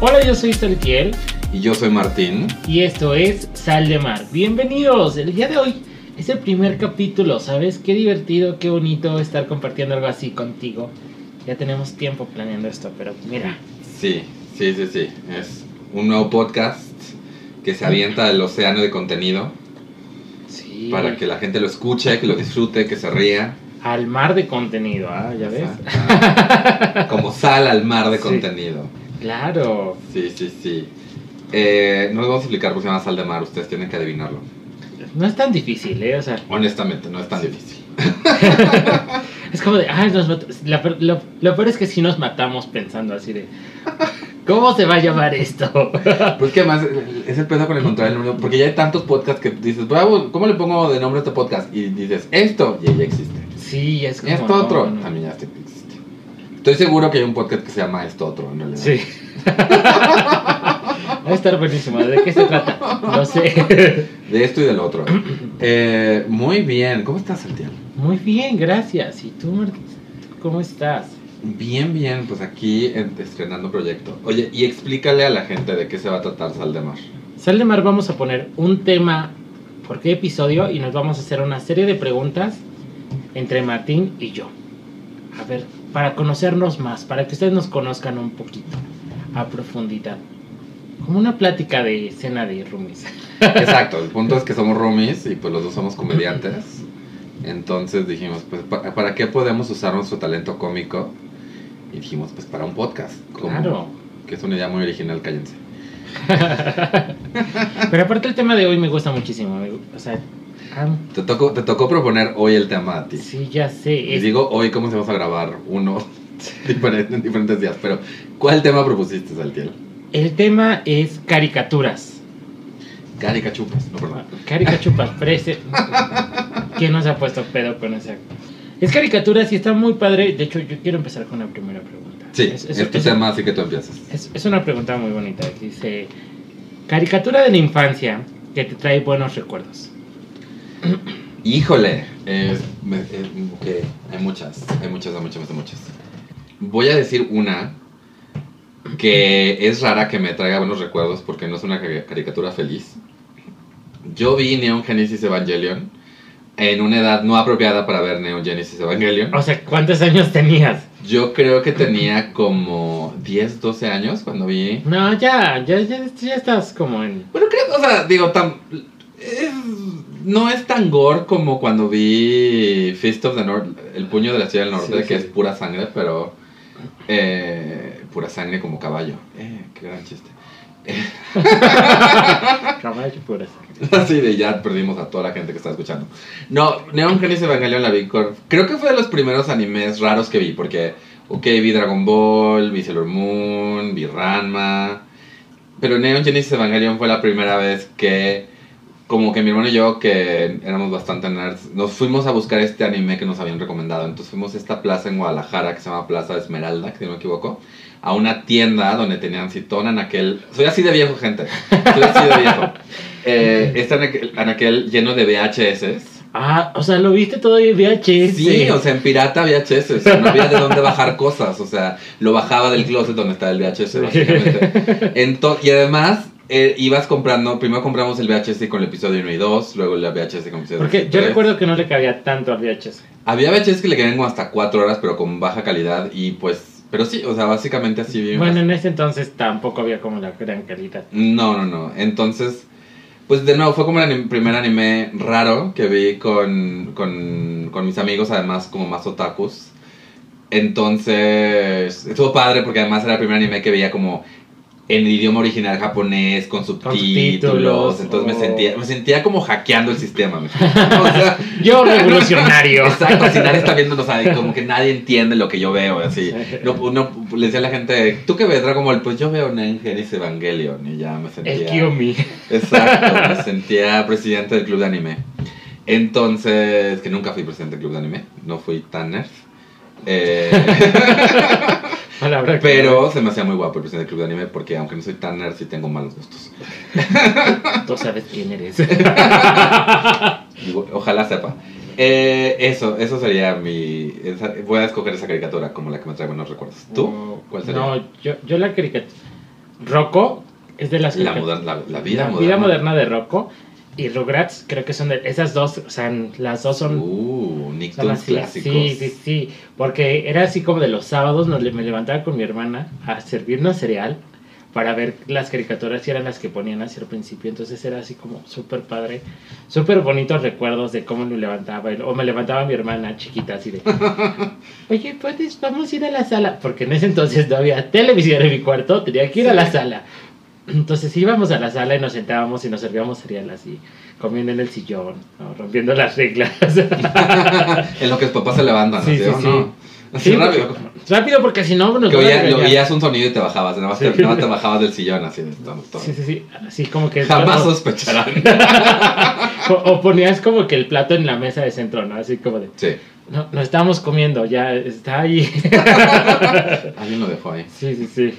Hola, yo soy Saltiel Y yo soy Martín. y esto es Sal de Mar. Bienvenidos. El día de hoy es el primer capítulo, ¿sabes? Qué divertido, qué bonito estar compartiendo algo así contigo. Ya tenemos tiempo planeando esto, pero mira, Sí, sí, sí, sí. Es un nuevo podcast que se avienta del océano de contenido sí. para que la gente lo escuche, que lo disfrute, que se ría. Al mar de contenido, ¿ah? ¿Ya ves? Como sal al mar de Sí. contenido. Claro. Sí, sí, sí. Eh, no les vamos a explicar por qué se llama sal de mar, ustedes tienen que adivinarlo. No es tan difícil, ¿eh? O sea, Honestamente, no es tan difícil. es como de, ay, nos la lo, lo peor es que sí nos matamos pensando así de, ¿cómo se va a llamar esto? Pues que además es el pedo con encontrar el número, porque ya hay tantos podcasts que dices, bravo, ¿cómo le pongo de nombre a este podcast? Y dices, esto, y ya existe. Sí, es como... Esto no, otro, no. también ya existe. Estoy seguro que hay un podcast que se llama Esto otro, en realidad. Sí. Va a estar buenísimo. ¿De qué se trata? No sé. De esto y del otro. Eh, muy bien, ¿cómo estás, Santiago? Muy bien, gracias. ¿Y tú, Martín? ¿Cómo estás? Bien, bien, pues aquí en- estrenando proyecto. Oye, y explícale a la gente de qué se va a tratar Sal de Mar. Sal de Mar vamos a poner un tema por qué episodio y nos vamos a hacer una serie de preguntas entre Martín y yo. A ver, para conocernos más, para que ustedes nos conozcan un poquito a profundidad. Como una plática de cena de roomies. Exacto, el punto es que somos roomies y pues los dos somos comediantes. Entonces dijimos, pues, ¿pa- ¿para qué podemos usar nuestro talento cómico? Y dijimos, pues para un podcast. como- Claro. Que es una idea muy original, cállense. Pero aparte el tema de hoy me gusta muchísimo. o sea, ah, Te tocó, te tocó proponer hoy el tema a ti. sí, ya sé. Y es- digo hoy cómo se vamos a grabar uno diferente, en diferentes días. Pero, ¿cuál tema propusiste, Saltiel? El tema es caricaturas. Caricachupas, no, perdón. Caricachupas, prese. ¿Quién nos ha puesto pedo con esa? Es caricaturas y está muy padre. De hecho, yo quiero empezar con la primera pregunta. Sí, es, es, es- tu es- tema, así que tú empiezas. es una pregunta muy bonita. Dice: Caricatura de la infancia que te trae buenos recuerdos. Híjole, es, me- es- ok, hay muchas, hay muchas, hay muchas, hay muchas. Voy a decir una que es rara que me traiga buenos recuerdos porque no es una cari- caricatura feliz. Yo vi Neon Genesis Evangelion en una edad no apropiada para ver Neon Genesis Evangelion. O sea, ¿cuántos años tenías? Yo creo que tenía como 10, 12 años cuando vi. No, ya, ya, ya, ya estás como en. Bueno, creo, o sea, digo, tan, es- no es tan gore como cuando vi Fist of the North, el puño de la ciudad del norte, Sí, que sí. es pura sangre, pero eh, pura sangre como caballo. Eh, qué gran chiste. Caballo pura sangre. Así de ya perdimos a toda la gente que está escuchando. No, Neon Genesis Evangelion la vi Creo que fue de los primeros animes raros que vi, porque, ok, vi Dragon Ball, vi Sailor Moon, vi Ranma. Pero Neon Genesis Evangelion fue la primera vez que, como que mi hermano y yo, que éramos bastante nerds, nos fuimos a buscar este anime que nos habían recomendado. Entonces fuimos a esta plaza en Guadalajara que se llama Plaza Esmeralda, que si no me equivoco, a una tienda donde tenían citón en aquel. Soy así de viejo, gente. Soy así de viejo. Eh, está en aquel, en aquel lleno de VHS. Ah, o sea, lo viste todo en VHS. Sí, o sea, en pirata VHS. O sea, no había de dónde bajar cosas. O sea, lo bajaba del closet donde estaba el VHS, básicamente. Ento- y además, eh, ibas comprando. Primero compramos el VHS con el episodio 1 y 2, luego el VHS con el episodio Porque 2 y yo 3. recuerdo que no le cabía tanto al VHS. Había VHS que le quedaban como hasta 4 horas, pero con baja calidad. Y pues. Pero sí, o sea, básicamente así vivimos. Bueno, en ese entonces tampoco había como la gran calidad. No, no, no. Entonces, pues de nuevo, fue como el anim- primer anime raro que vi con, con, con mis amigos, además como más otakus. Entonces, estuvo padre porque además era el primer anime que veía como en el idioma original japonés, con subtítulos. entonces oh. me, sentía, me sentía como hackeando el sistema. o sea, Yo, revolucionario. Exacto, así nadie está viendo, o sea, como que nadie entiende lo que yo veo, así. No, no, le decía a la gente, ¿tú qué ves Dragon Ball? Pues yo veo Neon Genesis Evangelion y ya me sentía... El Kiyomi. Exacto, me sentía presidente del club de anime. Entonces, que nunca fui presidente del club de anime, no fui tan nerd. Eh, Palabra que- pero se me hacía muy guapo el presidente del club de anime porque aunque no soy tan nerd, sí tengo malos gustos. Tú sabes quién eres. Ojalá sepa. Eh, eso, eso sería mi... esa- voy a escoger esa caricatura como la que me trae buenos recuerdos. ¿Tú? No, ¿Cuál sería? No, yo, yo la caricatura. Rocco es de las La, carica- moder- la, la vida la moderna. vida moderna de Rocco y Rugrats creo que son de esas dos, o sea, las dos son, Uh, son así. clásicos. Sí, sí, sí, porque era así como de los sábados nos, me levantaba con mi hermana a servirnos cereal para ver las caricaturas y eran las que ponían hacia el principio, entonces era así como súper padre, súper bonitos recuerdos de cómo me levantaba, o me levantaba mi hermana chiquita así de, oye, puedes, vamos a ir a la sala, porque en ese entonces no había televisión en mi cuarto, tenía que ir a Sí. la sala. Entonces íbamos a la sala y nos sentábamos y nos servíamos cereal así, comiendo en el sillón, ¿no? rompiendo las reglas. en lo que los papás se levantan, Sí, ¿sí, sí, o sí. no? Así Sí, rápido. Rápido porque si no nos Que oía- lo oías un sonido y te bajabas. Nada más, Sí. te, nada más te bajabas del sillón así. todos. Sí, sí, sí, así como que... Jamás o, sospecharán. o ponías como que el plato en la mesa de centro, ¿no? Así como de, Sí. no, no estamos comiendo, ya está ahí. Alguien lo dejó ahí. Sí, sí, sí.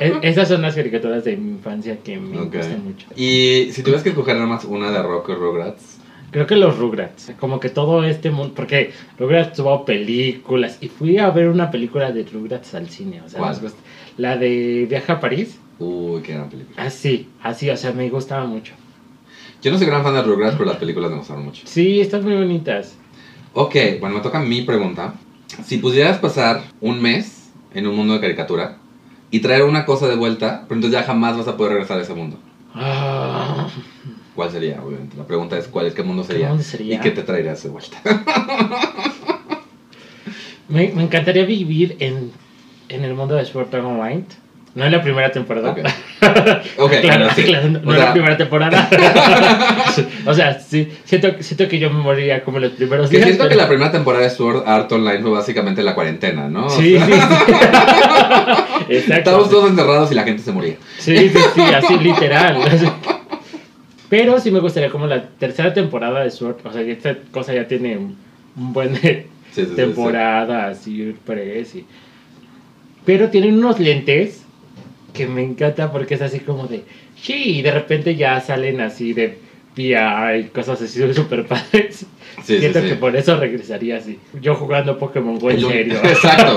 E- esas son las caricaturas de mi infancia que me Ok. gustan mucho. Y si tuvieras que escoger nada más una de Rock y Rugrats. Creo que los Rugrats, como que todo este mundo, porque Rugrats tuvo películas y fui a ver una película de Rugrats al cine, o sea, ¿Cuál? gusta. la de Viaje a París, Uy, qué gran película. así, así, o sea, me gustaba mucho. Yo no soy gran fan de Rugrats, pero las películas me gustaron mucho. Sí, están muy bonitas. Ok, bueno, me toca mi pregunta. Si pudieras pasar un mes en un mundo de caricatura y traer una cosa de vuelta, pero entonces ya jamás vas a poder regresar a ese mundo. Ah, ¿Cuál sería? Obviamente. La pregunta es cuál es qué mundo ¿Qué sería, mundo sería? y qué te traerías de vuelta. me, me encantaría vivir en, en el mundo de Sword Art Online. No en la primera temporada. Ok. Ok, claro, bueno, sí. claro, no, no sea, la primera temporada. o sea, sí, siento, siento que yo me moriría como los primeros que días. siento que la primera temporada de Sword Art Online fue básicamente la cuarentena, ¿no? O Sí, sea, sí, sí. Exacto. Estábamos todos encerrados y la gente se moría. Sí, sí, sí, así literal. Pero sí me gustaría como la tercera temporada de Sword. O sea, esta cosa ya tiene un, un buen de Sí, sí, sí, temporadas y press y... Pero tienen unos lentes que me encanta porque es así como de... Sí, y de repente ya salen así de VR y cosas así súper padres. Sí, Siento sí. que por eso regresaría así. Yo jugando Pokémon Go en serio. Exacto.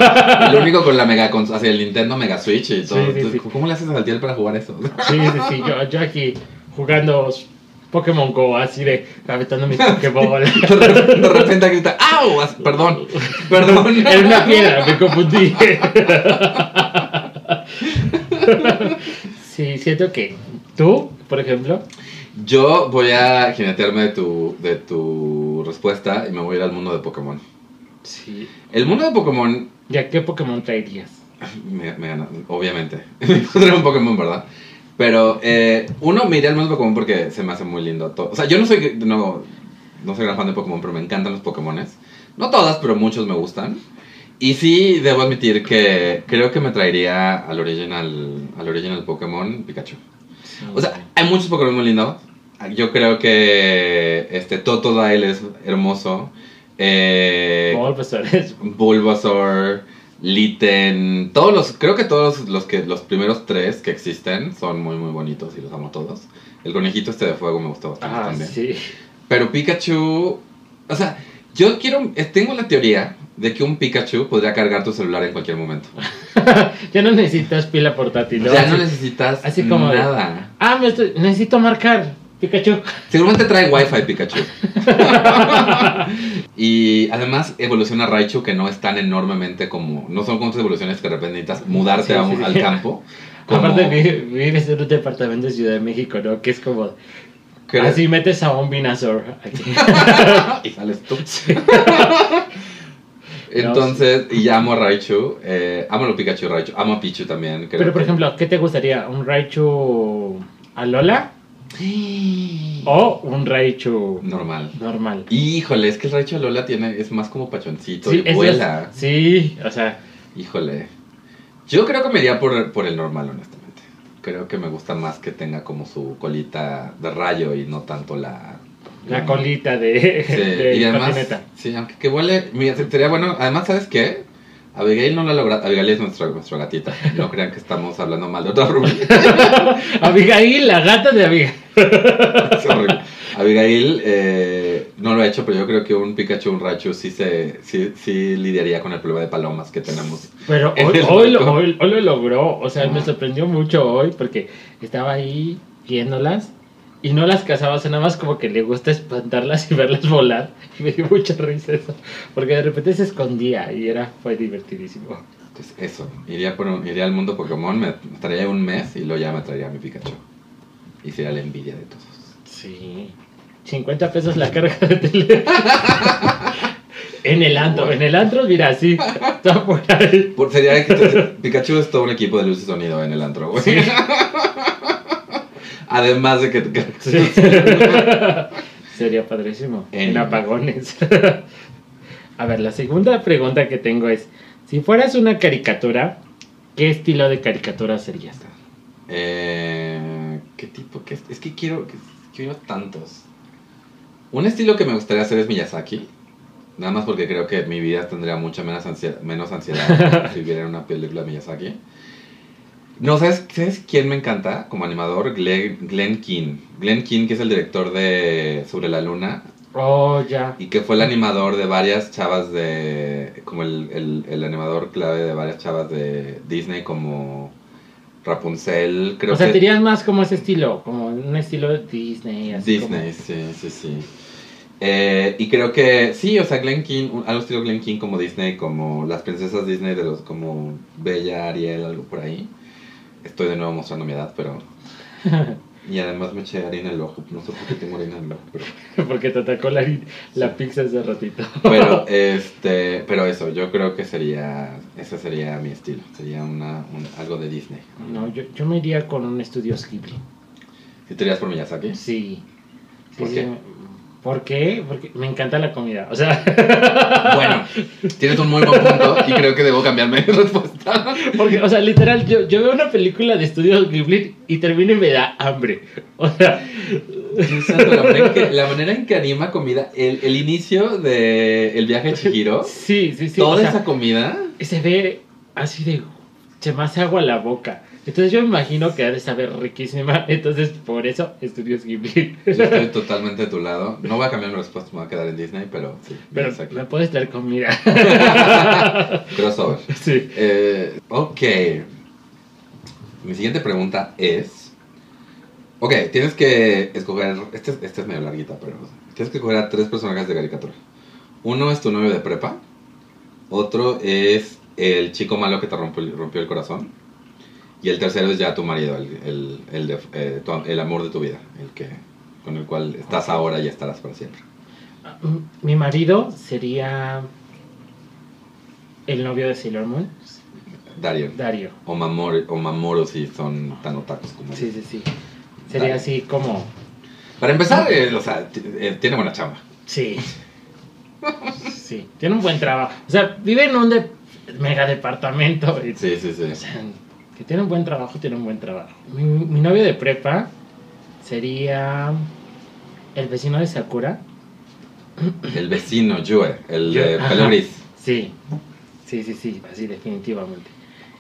El único con la Mega hacia el Nintendo Mega Switch y todo. Sí, sí, Entonces, sí. ¿Cómo le haces a Saltiel para jugar eso? Sí, sí, sí, yo, yo aquí jugando Pokémon Go, así de aventando mis Pokéball. De repente, grita, ¡au! Perdón, perdón. Era una piedra, me confundí. Sí, siento que tú, por ejemplo, Yo voy a jinetearme de tu, de tu respuesta y me voy a ir al mundo de Pokémon. sí. El mundo de Pokémon ¿Ya qué Pokémon traerías? me, me gana, obviamente. Me pondré un Pokémon, ¿verdad? Pero eh, uno me iría al mundo Pokémon porque se me hace muy lindo todo. O sea, yo no soy, no, no soy gran fan de Pokémon, pero me encantan los Pokémones. No todas, pero muchos me gustan. Y sí, debo admitir que creo que me traería al original, al original Pokémon Pikachu. O sea, hay muchos Pokémon muy lindos. Yo creo que este Totodile es hermoso. Eh, Bulbasaur es- Bulbasaur, Litten, todos los, creo que todos los que los primeros tres que existen son muy muy bonitos y los amo todos. El conejito este de fuego me gustó bastante Ah, también. sí. Pero Pikachu, o sea, yo quiero, eh, tengo la teoría de que un Pikachu podría cargar tu celular en cualquier momento. ya no necesitas pila portátil. Ya no necesitas así como de- nada. Ah, me estoy- necesito marcar Pikachu. Seguramente trae Wi-Fi Pikachu. y además evoluciona Raichu que no es tan enormemente como. No son como evoluciones que de repente necesitas mudarte Sí, a un- sí, al sí. campo. como- Aparte, vi- vives en un departamento de Ciudad de México, ¿no? Que es como. Así metes a un Venusaur aquí. y sales tú. Entonces, y ya amo a Raichu. Eh, amo a Pikachu Raichu. Amo a Pichu también. creo Pero, por que- ejemplo, ¿qué te gustaría? ¿Un Raichu a Lola? ¿O un Raichu Normal. normal? Híjole, es que el Raichu de Lola tiene, es más como pachoncito y eso es- vuela. sí, o sea, Híjole. Yo creo que me iría por, por el normal, honestamente. Creo que me gusta más que tenga como su colita de rayo y no tanto la... la colita de, Sí, de y además, patineta. sí, aunque que huele, mira, sería bueno, además, ¿sabes qué? Abigail no lo ha logrado. Abigail es nuestra, nuestra gatita. No crean que estamos hablando mal de otra Rubí. Abigail, la gata de Abigail. Abigail eh, no lo ha hecho, pero yo creo que un Pikachu, un Raichu sí, se, sí, sí lidiaría con el problema de palomas que tenemos. Pero hoy, hoy, lo, hoy- hoy lo logró. O sea, me sorprendió mucho hoy porque estaba ahí viéndolas y no las cazaba. O sea, nada más como que le gusta espantarlas y verlas volar. Y me dio mucha risa eso. Porque de repente se escondía y era fue divertidísimo. Pues eso, iría, por un- iría al mundo Pokémon, me estaría un mes y luego ya me traería mi Pikachu. Y sería la envidia de todos. Sí. 50 pesos la carga de tele. en el antro, en el antro, mira, así. Está por ahí. Por, sería que Pikachu es todo un equipo de luz y sonido en el antro, güey. Sí. Además de que, Sí. Sería padrísimo. En En- apagones. A ver, la segunda pregunta que tengo es: si fueras una caricatura, ¿qué estilo de caricatura serías? Eh, ¿Qué tipo? ¿Qué es? es que quiero, que- quiero tantos. Un estilo que me gustaría hacer es Miyazaki. Nada más porque creo que mi vida tendría mucha menos ansiedad, menos ansiedad si viviera en una película de Miyazaki. No, ¿sabes, ¿sabes quién me encanta como animador? Glenn, Glenn Keane. Glenn Keane, que es el director de Sobre la Luna Oh, ya. y que fue el animador de varias chavas de. como el, el, el animador clave de varias chavas de Disney, como Rapunzel. Creo o sea, que te irías más como ese estilo, como un estilo de Disney. Así Disney, sí, sí, sí. Eh, y creo que sí, o sea, Glen King, un- algo estilo Glen King como Disney, como las princesas Disney de los como Bella, Ariel, algo por ahí. Estoy de nuevo mostrando mi edad, pero. Y además me eché harina en el ojo. No sé por qué tengo harina en el ojo, pero. Porque te atacó la, la pizza hace ratito. Pero, este. Pero eso, yo creo que sería. Ese sería mi estilo. Sería una, un- algo de Disney. No, yo, yo me iría con un estudio Ghibli. ¿Si te irías por Miyazaki? Sí. ¿Por sí. qué? ¿Por qué? Porque me encanta la comida. O sea, Bueno, tienes un muy buen punto y creo que debo cambiar mi respuesta. porque, o sea, literal, yo, yo veo una película de estudios Ghibli y termino y me da hambre. O sea, la, manera en que, la manera en que anima comida, el, el inicio de El viaje de Chihiro, sí, sí, sí. toda o sea, esa comida, se ve así de. Se me hace agua la boca. Entonces yo me imagino que ha de saber riquísima. Entonces, por eso, estudios Ghibli. yo estoy totalmente de tu lado. No voy a cambiar mi respuesta, me voy a quedar en Disney, pero sí. Pero me puedes dar comida. Crossover. sí. Eh, ok. Mi siguiente pregunta es. Ok, tienes que escoger. Este, es- este es medio larguita, pero. Tienes que escoger a tres personajes de caricatura. Uno es tu novio de prepa. Otro es el chico malo que te rompió, rompió el corazón. Y el tercero es ya tu marido, el, el, el, de- eh, tu- el amor de tu vida. El que, con el cual estás ahora y estarás para siempre. Mi marido sería el novio de Sailor Moon, Dario. Dario. O Mamoru, o Mamoru si son tan otakus como Sí, sí, sí. Sería Dario. así como... Para empezar, eh, o sea, eh, tiene buena chamba. Sí. Sí, tiene un buen trabajo. O sea, vive en un de- mega departamento. y- Sí, sí, sí. O sea, que tiene un buen trabajo, tiene un buen trabajo. Mi, mi novio de prepa sería el vecino de Sakura. El vecino, Yue, el de pelo gris. Sí, sí, sí, sí, así definitivamente.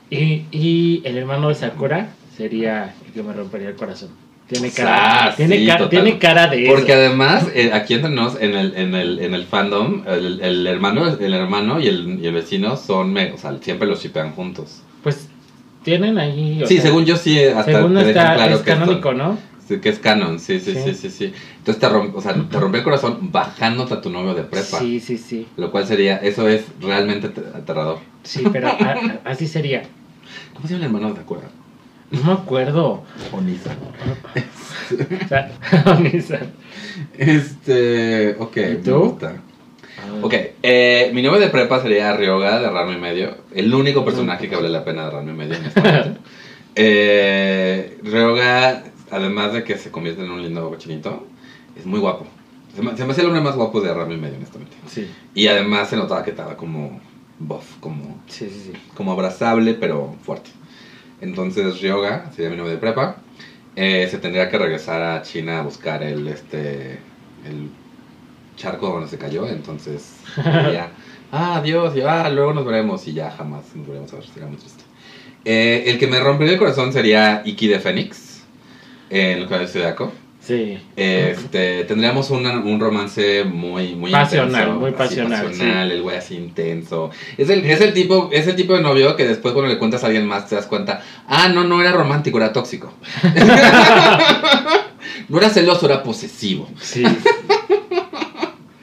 Y, y el hermano de Sakura sería el que me rompería el corazón. Tiene cara, Ah, tiene, sí, ca- total. tiene cara de eso. Porque además, eh, aquí entre nos, en el, en el, en el fandom, el, el hermano, el hermano y el, y el vecino son, o sea, siempre los shipean juntos. Tienen ahí. o Sí, sea, según yo sí, hasta según te está, claro es que, esto- canónico, ¿no? sí, que es canon, sí, sí, sí, Sí. sí, sí. Entonces te rompe, o sea, te rompe el corazón bajándote a tu novio de prepa. Sí, sí, sí. Lo cual sería, eso es realmente ater- aterrador. Sí, pero a- a- así sería. ¿Cómo se llama el hermano de Sakura? No me acuerdo. Onisa. Onisa. Este, ok. ¿Y me tú? gusta. Ok, eh, mi novio de prepa sería Ryoga de Ranma y Medio. El único personaje que vale la pena de Ranma y Medio en este momento. eh, Ryoga, además de que se convierte en un lindo cochinito, es muy guapo. Se me, se me hace el hombre más guapo de Ranma y Medio, honestamente. Sí, Y además se notaba que estaba como buff, como, sí, sí. sí. como abrazable, pero fuerte. Entonces Ryoga sería mi novio de prepa. Eh, se tendría que regresar a China a buscar el, este, el charco donde se cayó, entonces diría, ah, adiós, y ah, luego nos veremos, y ya jamás nos veremos a ver, sería muy triste. Eh, el que me rompería el corazón sería Iki de Fénix, en el Cabello Zodiaco. Sí. Este, tendríamos una- un romance muy, muy Pasional, intenso, muy así, pasional, pasional, el güey así intenso. Es el, es el tipo, es el tipo de novio que después cuando le cuentas a alguien más te das cuenta, ah, no, no era romántico, era tóxico. no era celoso, era posesivo. Sí.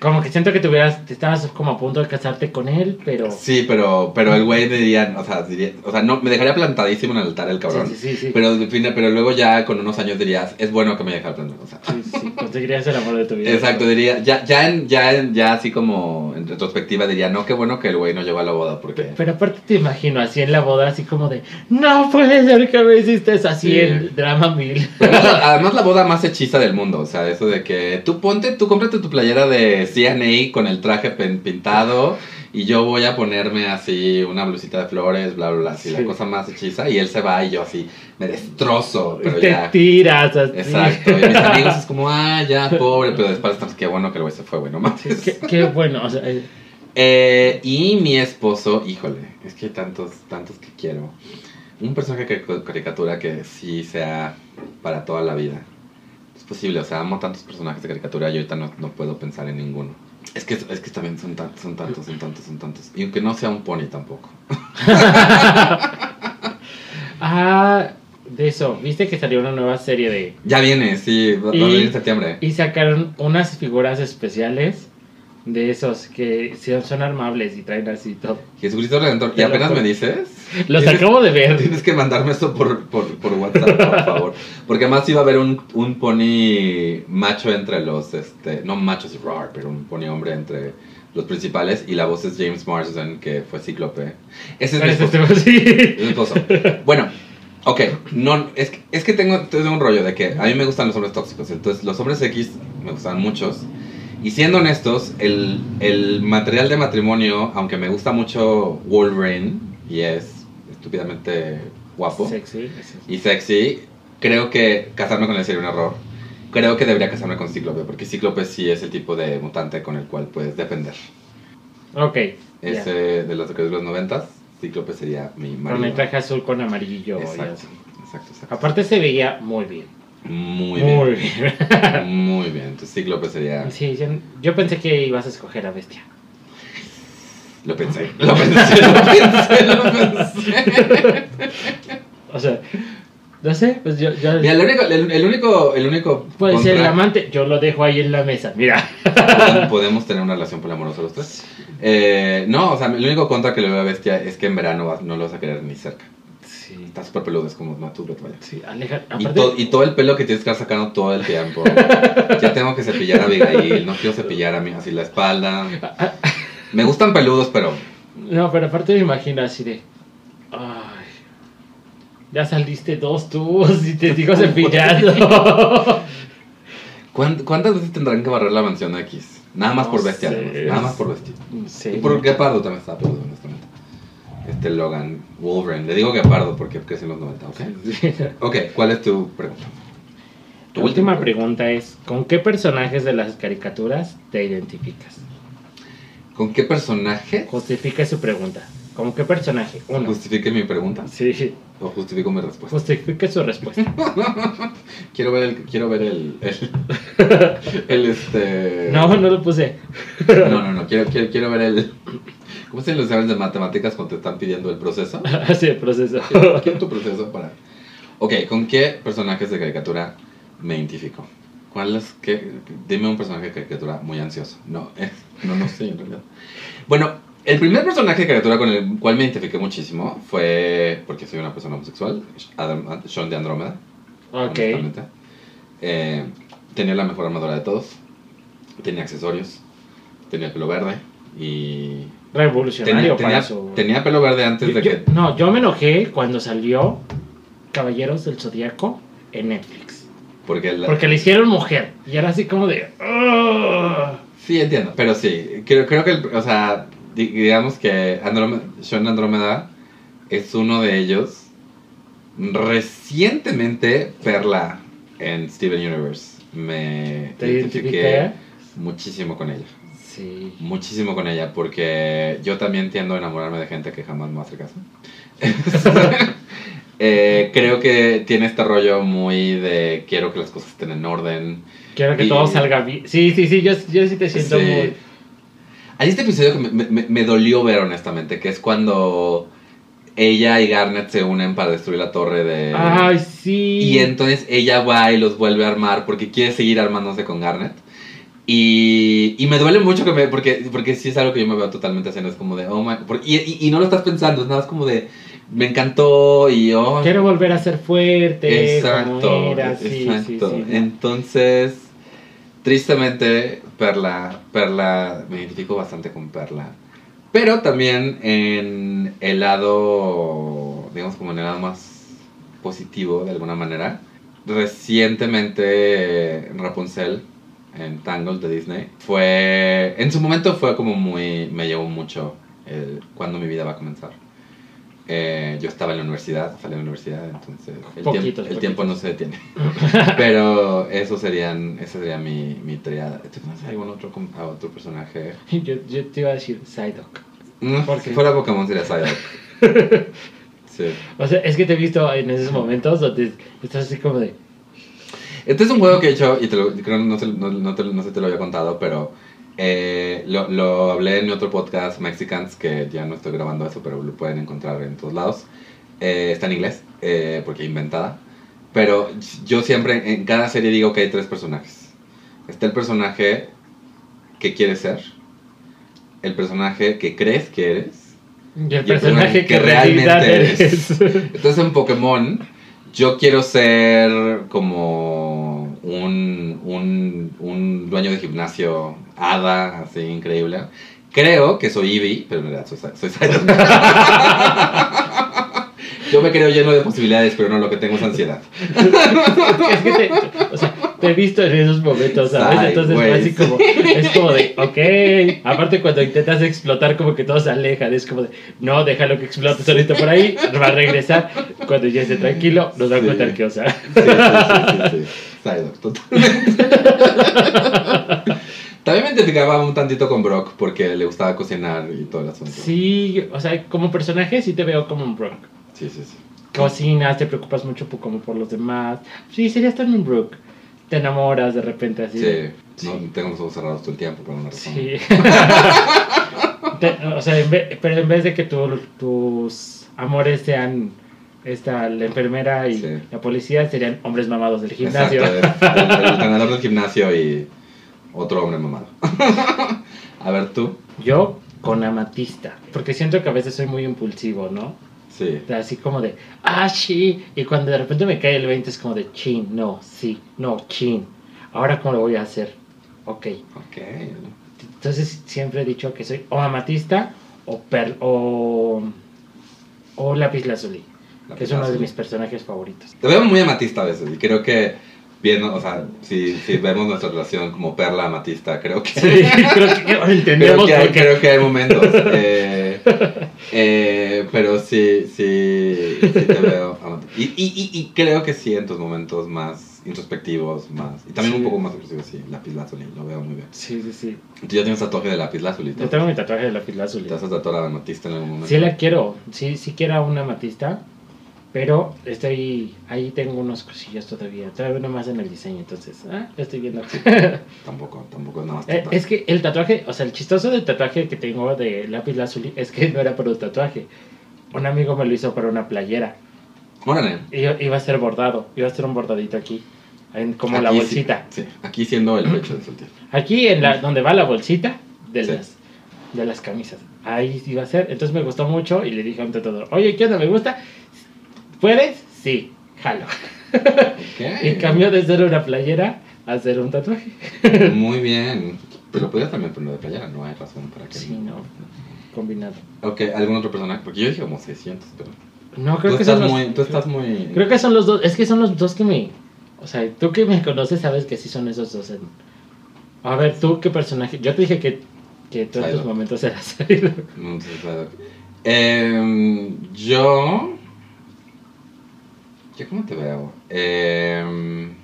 Como que siento que tuvieras, te estabas como a punto de casarte con él, pero... Sí, pero, pero el güey diría, o sea, diría, o sea, no, me dejaría plantadísimo en el altar el cabrón. Sí, sí, sí. sí. Pero, pero luego ya con unos años dirías, es bueno que me deje plantado. O sea, Sí, sí, conseguirías el amor de tu vida. Exacto, diría, ya, ya, en, ya, en- ya así como en retrospectiva diría, no, qué bueno que el güey no llegó a la boda, porque... Pero aparte te imagino así en la boda, así como de, no puede ser que me hiciste eso, así Sí. en drama mil. Pero además, la- además la boda más hechiza del mundo, o sea, eso de que tú ponte, tú cómprate tu playera de CNA con el traje pintado y yo voy a ponerme así una blusita de flores, bla, bla, bla, así Sí. la cosa más hechiza y él se va y yo así me destrozo, pero te ya... tiras así. Exacto, y mis amigos es como, ah, ya, pobre, pero después estamos, qué bueno que el güey se fue, güey, no mames. Qué, qué bueno, o sea, eh, Eh, y mi esposo, híjole, es que hay tantos, tantos que quiero. Un personaje caric- caricatura que sí sea para toda la vida. Es posible, o sea, amo tantos personajes de caricatura y ahorita no, no puedo pensar en ninguno. Es que, es que también son, tan- son tantos, son tantos, son tantos. Y aunque no sea un pony tampoco. Ah, de eso, viste que salió una nueva serie de... Ya viene, sí, va va a venir en septiembre. Y sacaron unas figuras especiales de esos que son armables y traen así todo. Jesucristo Redentor, ¿y apenas me dices? Los acabo de ver. Tienes que mandarme esto por, por, por WhatsApp, por favor. Porque además iba a haber un, un pony macho entre los, este, no macho es rar, pero un pony hombre entre los principales. Y la voz es James Marsden, que fue cíclope. Ese es mi esposo. este- sí. Es mi esposo. Bueno, ok, no, es, que- es que tengo, tengo un rollo de que a mí me gustan los hombres tóxicos. Entonces, los hombres X me gustan muchos. Y siendo honestos, el, el material de matrimonio, aunque me gusta mucho Wolverine, y es estúpidamente guapo Sexy. y sexy, creo que casarme con él sería un error. Creo que debería casarme con Cíclope, porque Cíclope sí es el tipo de mutante con el cual puedes depender. Ok. Ese de los de los noventas, Cíclope sería mi Con marido. el traje azul con amarillo. Exacto, exacto, exacto. Aparte se veía muy bien. Muy Muy bien. bien. Muy bien. Entonces Cíclope sería... Sí, yo, yo pensé que ibas a escoger a Bestia. Lo pensé, lo pensé, lo pensé, lo pensé. O sea, no sé, pues yo... yo Mira, el único, el, el único, el único puede ser el amante, yo lo dejo ahí en la mesa, mira. podemos tener una relación poliamorosa los tres. Eh, no, o sea, el único contra que le veo a Bestia es que en verano vas- no lo vas a querer ni cerca. Sí, Está súper peludo, es como, vete, vaya. sí, aleja. Y, to- y todo el pelo que tienes que estar sacando todo el tiempo. ya tengo que cepillar a Abigail, no quiero cepillar a mí así la espalda. Me gustan peludos, pero no, pero aparte me imagino así de... Ay, ya saliste dos tubos y te sigo cepillando. ¿cuán- ¿cuántas veces tendrán que barrer la mansión X? Nada más No por Bestia, sé. nada más por Bestia. sí, Y por Guepardo también está peludo, honestamente. Este Logan Wolverine. Le digo Guepardo porque creció en los 90, ¿ok? Sí. Ok, ¿cuál es tu pregunta? Tu última pregunta es, ¿con qué personajes de las caricaturas te identificas? ¿Con qué personaje Justifique su pregunta. ¿Con qué personaje? Uno. justifique mi pregunta? Sí, ¿O justifico mi respuesta? justifique su respuesta. Quiero ver el... Quiero ver el... El, el, este... No, no lo puse. No, no, no. Quiero, quiero, quiero ver el... ¿Cómo se los exámenes de matemáticas cuando te están pidiendo el proceso? Así el proceso. Quiero, quiero tu proceso para... Ok, ¿con qué personajes de caricatura me identifico? ¿Cuál es que Dime un personaje de caricatura muy ansioso. No, eh, no, no sé en realidad. Bueno, el primer personaje de caricatura con el cual me identifiqué muchísimo fue, porque soy una persona homosexual, Adam- Sean de Andrómeda. Ok. Eh, tenía la mejor armadura de todos. Tenía accesorios. Tenía el pelo verde. Y. Revolucionario Tenía, para tenía, su... tenía pelo verde antes Yo- de yo- que. no, yo me enojé cuando salió Caballeros del Zodíaco en Netflix. Porque, la- Porque le hicieron mujer. Y era así como de... Sí, entiendo. Pero sí. Creo, creo que. el- o sea, di- digamos que Andrómeda, Sean Andrómeda es uno de ellos. Recientemente, Perla en Steven Universe. Me ¿Te identifiqué? muchísimo con ella. Sí. Muchísimo con ella, porque yo también tiendo a enamorarme de gente que jamás me hace caso. Eh, creo que tiene este rollo muy de quiero que las cosas estén en orden. Quiero que Y- todo salga bien. Sí, sí, sí, yo, yo sí te siento Sí. muy... Hay este episodio que me, me- me dolió ver, honestamente, que es cuando ella y Garnet se unen para destruir la torre de... Ay, sí. Y entonces ella va y los vuelve a armar porque quiere seguir armándose con Garnet. Y, y me duele mucho que me... Porque, porque sí es algo que yo me veo totalmente haciendo. Es como de... Oh my, y, y, y no lo estás pensando. Es nada más como de... Me encantó y... Oh, Quiero volver a ser fuerte. exacto. Era. Sí, exacto. sí, sí. Entonces... Tristemente, Perla... Perla... Me identifico bastante con Perla. Pero también en el lado... Digamos como en el lado más positivo, de alguna manera. Recientemente Rapunzel en Tangled de Disney. Fue en su momento fue como muy me llevó mucho el cuando mi vida va a comenzar. Eh, yo estaba en la universidad salí de la universidad entonces el, Poquitos, tiempo, el poquitos. tiempo no se detiene. Pero eso serían esa sería mi, mi triada. ¿Tú conoces algún otro a otro personaje Yo, yo te iba a decir Psyduck. Mm, ¿Por si fuera Pokémon sería Psyduck. Sí. O sea, es que te he visto en esos momentos donde estás así como de. Este es un juego que he hecho y te lo, creo no, sé- no, no te, no sé te lo había contado, pero eh, lo, lo hablé en mi otro podcast, Mexicans, que ya no estoy grabando eso, pero lo pueden encontrar en todos lados. Eh, está en inglés, eh, porque inventada. Pero yo siempre, en cada serie digo que hay tres personajes. Está el personaje que quieres ser, el personaje que crees que eres, Y el Y el personaje personaje que, que realmente realmente eres. Entonces en Pokémon yo quiero ser como un, un, dueño de gimnasio hada, así increíble. Creo que soy Eevee, pero en realidad soy, soy. Yo me creo lleno de posibilidades, pero no, lo que tengo es ansiedad. o sea, te he visto en esos momentos, ¿sabes? Ay, Entonces fue güey. así como, es como de, ok. Aparte cuando intentas explotar como que todo se aleja, es como de, no, déjalo que explote solito por ahí, va a regresar. Cuando ya esté tranquilo, nos va a contar qué osa. Sí, sí, sí, sí, sí. Psyduck, totalmente. También me identificaba un tantito con Brock porque le gustaba cocinar y todo el asunto. Sí, o sea, como personaje sí te veo como un Brock. Sí, sí, sí. Cocinas, te preocupas mucho por, como por los demás. Sí, serías también Brook. Te enamoras de repente así. Sí, no, tengo los ojos cerrados todo el tiempo por una razón. Sí. Te- o sea, en vez- pero en vez de que tu- tus amores sean esta, la enfermera y Sí. la policía, serían hombres mamados del gimnasio. Exacto, el, el ganador del gimnasio y otro hombre mamado. A ver tú. Yo con amatista, porque siento que a veces soy muy impulsivo, ¿no? Sí. Así como de, ah, sí, y cuando de repente me cae el 20 es como de, chin, no, sí, no, chin. Ahora, ¿cómo lo voy a hacer? Ok. Ok. Entonces siempre he dicho que soy o amatista o per o, o lápiz lazuli, que es uno de mis personajes favoritos. Te veo muy amatista a veces y creo que viendo, o sea, si, si vemos nuestra relación como perla amatista, creo que Sí, creo que ahora creo entendemos que, hay, creo que hay momentos. eh, eh, pero sí, sí, sí te veo. Y, y, y, y creo que sí en tus momentos más introspectivos, más. Y también Sí. un poco más expresivos, sí. Lápiz lazuli, lo veo muy bien. Sí, sí, sí. Tú ya tienes tatuaje de lápiz lazuli. Yo tengo mi tatuaje de lápiz lazuli. ¿Te vas a tatuar a amatista en algún momento? Sí la quiero, sí, sí quiero a una amatista, pero estoy, ahí tengo unos cosillos todavía, todavía no más en el diseño, entonces, ah, lo estoy viendo. Tampoco, tampoco nada más. Eh, es que el tatuaje, o sea, el chistoso del tatuaje que tengo de lápiz lazuli es que no era para un tatuaje. Un amigo me lo hizo para una playera. Órale. Y iba a ser bordado, iba a ser un bordadito aquí, en, como la Aquí sí- bolsita. Sí, aquí siendo el pecho de soltero. Aquí en la, donde va la bolsita de Sí. las de las camisas. Ahí iba a ser. Entonces me gustó mucho y le dije a un tatuador, oye, ¿qué onda? ¿Me gusta? ¿Puedes? Sí, jalo. Ok. Y cambió de ser una playera a ser un tatuaje. Muy bien. Pero podrías también ponerlo de playera, no hay razón para que. Sí, no. Combinado. Ok, ¿algún otro personaje? Porque yo dije como 600, pero. No, creo tú, que estás son los, muy, tú estás muy. Creo que son los dos. Es que son los dos que me. O sea, tú que me conoces sabes que sí son esos dos. en- A ver, tú qué personaje. Yo te dije que, que todos tus Psyduck. momentos eras Psyduck. No sé, claro. Em, yo. ¿Yo cómo te veo? Em,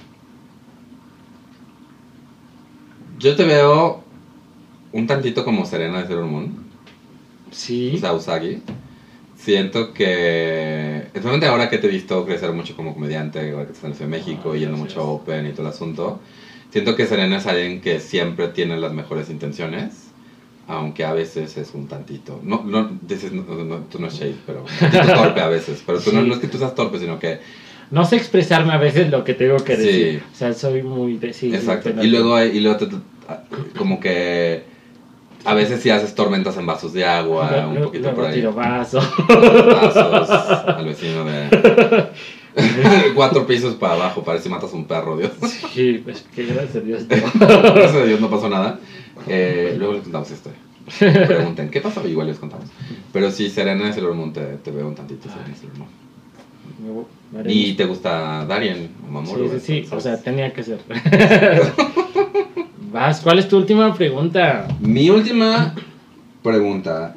Yo te veo un tantito como Serena de Sailor Moon. Sí. O sea, Usagi. Siento que, especialmente ahora que te he visto crecer mucho como comediante, igual que estás en de México, Ah, yendo mucho a Open y todo el asunto, siento que Serena es alguien que siempre tiene las mejores intenciones, aunque a veces es un tantito, no, no, dices, no, no, no, tú no es shade, pero un tantito torpe a veces, pero tú no, Sí. no es que tú seas torpe, sino que, No sé expresarme a veces lo que tengo que Sí. decir. O sea, soy muy de sí. exacto, sí, y luego, y luego te- te- como que a veces sí haces tormentas en vasos de agua, Luego- un poquito por ahí. tiro vaso. Vasos al vecino de cuatro pisos para abajo, parece que matas un perro, Dios. Sí, pues que gracias a Dios. Gracias a Dios no pasó nada. Eh, luego les contamos esto. Pregunten, ¿qué pasó? Igual les contamos. Pero sí, Serena de Sailor Moon te, te veo un tantito. Serena de Sailor Moon. ¿Y te gusta Darien o Mamoru? Sí, sí, sí, o sea, tenía que ser. Vas, ¿cuál es tu última pregunta? Mi última pregunta.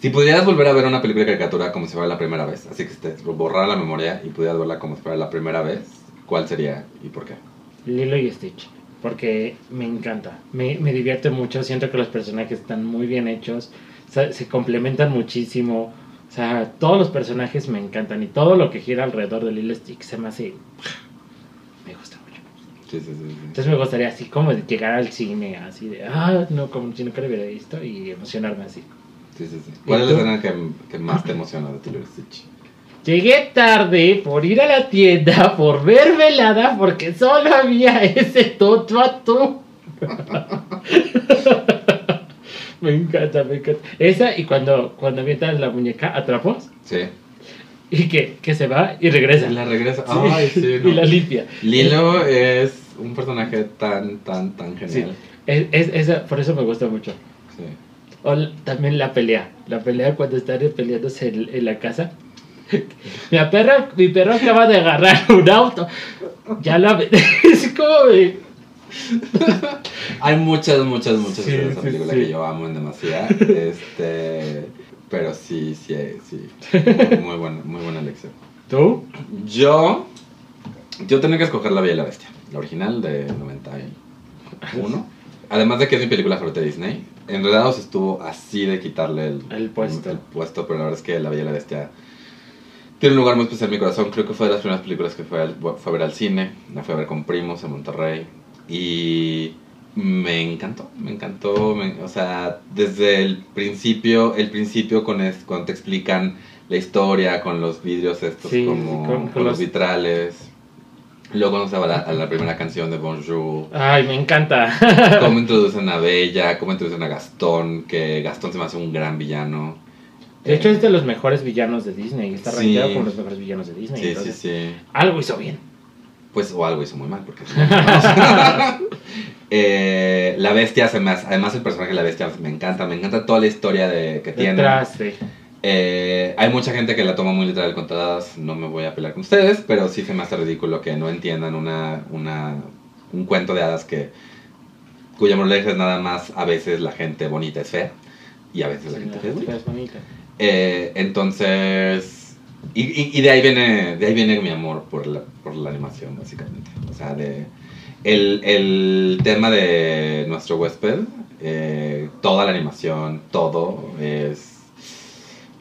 Si pudieras volver a ver una película de caricatura como si fuera la primera vez, así que te borrara la memoria y pudieras verla como si fuera la primera vez, ¿cuál sería y por qué? Lilo y Stitch. Porque me encanta, me, me divierte mucho, siento que los personajes están muy bien hechos, se complementan muchísimo, o sea, todos los personajes me encantan y todo lo que gira alrededor de Lilo y Stitch se me hace... Me gusta mucho. Sí, sí, sí. Entonces me gustaría así como llegar al cine, así de, ah, no, como si nunca lo hubiera visto y emocionarme así. Sí, sí, sí. ¿Cuál ¿Y es la escena que, que más te emociona de Lilo Stitch? Llegué tarde por ir a la tienda, por ver velada, porque solo había ese toto a tú. me encanta, me encanta. Esa y cuando, cuando avientas la muñeca a trapos Sí. y que, que se va y regresa. La regresa. Sí. Ay, sí. no. Y la limpia. Lilo es un personaje tan, tan, tan Sí. genial. Es, es- esa- por eso me gusta mucho. Sí. O también la pelea. La pelea cuando están peleándose en, en la casa. Mi perro, mi perro acaba de agarrar un auto. Ya lo ave- Es como Hay muchas, muchas, muchas Sí, de esa sí, película sí. que yo amo en demasía. Este, pero sí, sí, sí. Muy, muy buena, muy buena elección. ¿Tú? Yo, yo tenía que escoger La Bella y la Bestia, la original de 91. Además de que es mi película favorita de Disney. Enredados estuvo así de quitarle el, El puesto. el puesto, pero la verdad es que La Bella y la Bestia tiene un lugar muy especial en mi corazón. Creo que fue de las primeras películas que fue, al- fue a ver al cine. La fui a ver con primos en Monterrey. Y me encantó, me encantó. me- o sea, desde el principio, el principio con es, cuando te explican la historia, con los vidrios estos Sí, como con- con, con los los- vitrales. Luego se va a la, primera canción de Bonjour. Ay, me encanta. Cómo introducen a Bella, cómo introducen a Gastón, que Gastón se me hace un gran villano. De hecho, Eh, es de los mejores villanos de Disney. Está Sí. rankeado como los mejores villanos de Disney. Sí, sí, sí. Algo hizo bien. Pues o algo hizo muy mal, porque... Eh, la bestia se me hace, además el personaje de la bestia me encanta, me encanta toda la historia de, que tiene. Detrás. Eh, hay mucha gente que la toma muy literal contadas, no me voy a pelear con ustedes, pero sí se me hace ridículo que no entiendan una, una, un cuento de hadas que cuya moraleja es nada más a veces la gente bonita es fea y a veces la gente fea es bonita. es bonita. Eh, entonces, y, y- y de ahí viene, de ahí viene mi amor por la, por la animación, básicamente. O sea, de el, el tema de nuestro huésped, eh, toda la animación, todo es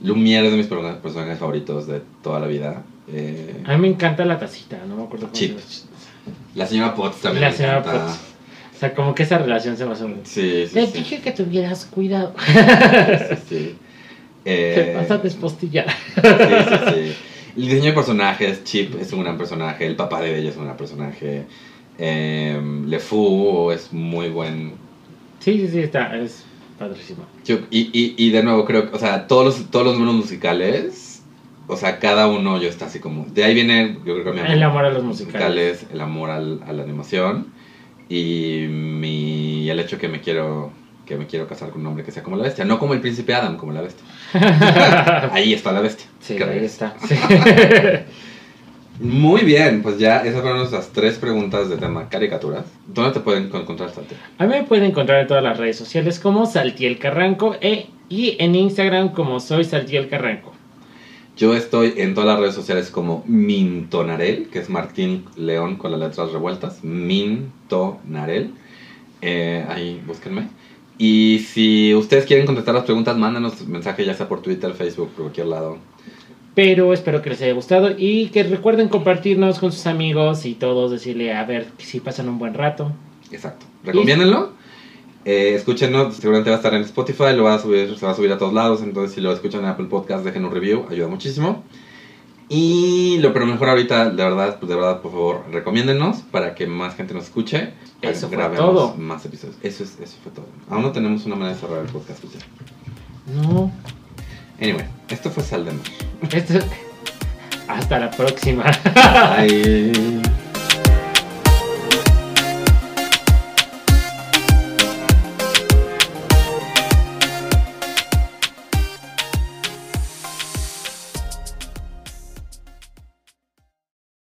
Lumière es de mis persona- personajes favoritos de toda la vida. Eh, A mí me encanta la tacita, no me acuerdo cómo Chip. se la señora Potts también La me señora encanta. Potts. O sea, como que esa relación se me hace muy... Sí, sí, Te sí. dije que tuvieras cuidado. sí, sí. Eh, vas a despostillar. Sí, sí, sí. El diseño de personajes, Chip es un gran personaje, el papá de Bella es un gran personaje, eh, Le Fou es muy buen... Sí, sí, sí, está, es padrísimo. yo- y, y, y de nuevo creo que, o sea, todos los, todos los números musicales, o sea, cada uno yo está así como... De ahí viene, yo creo que mi amor, El amor a los musicales. musicales, el amor al- a la animación y mi, el hecho que me quiero que me quiero casar con un hombre que sea como la bestia, no como el príncipe Adam, como la bestia. Ahí está la bestia. Sí, ahí está. Sí. Muy bien, pues ya esas fueron nuestras tres preguntas de tema caricaturas. ¿Dónde te pueden encontrar, Santi? A mí me pueden encontrar en todas las redes sociales como Saltiel Carranco e, y en Instagram como soy Saltiel Carranco. Yo estoy en todas las redes sociales como Mintonarel, que es Martín León con las letras revueltas. Mintonarel. Eh, ahí, búsquenme. Y si ustedes quieren contestar las preguntas, mándanos mensaje ya sea por Twitter, Facebook, por cualquier lado. Pero espero que les haya gustado y que recuerden compartirnos con sus amigos y todos, decirle a ver si pasan un buen rato. Exacto. Recomiéndenlo. Eh, escúchenos, seguramente va a estar en Spotify, lo va a subir, se va a subir a todos lados. Entonces, si lo escuchan en Apple Podcast, dejen un review, ayuda muchísimo. Y lo pero mejor ahorita, de verdad, pues de verdad, por favor, recomiéndenos para que más gente nos escuche. Eso fue Grabemos todo. más episodios. Eso, es, eso fue todo. Aún no tenemos una manera de cerrar el podcast. ya. No. Anyway, esto fue Sal de Mar. Esto- Hasta la próxima. Bye.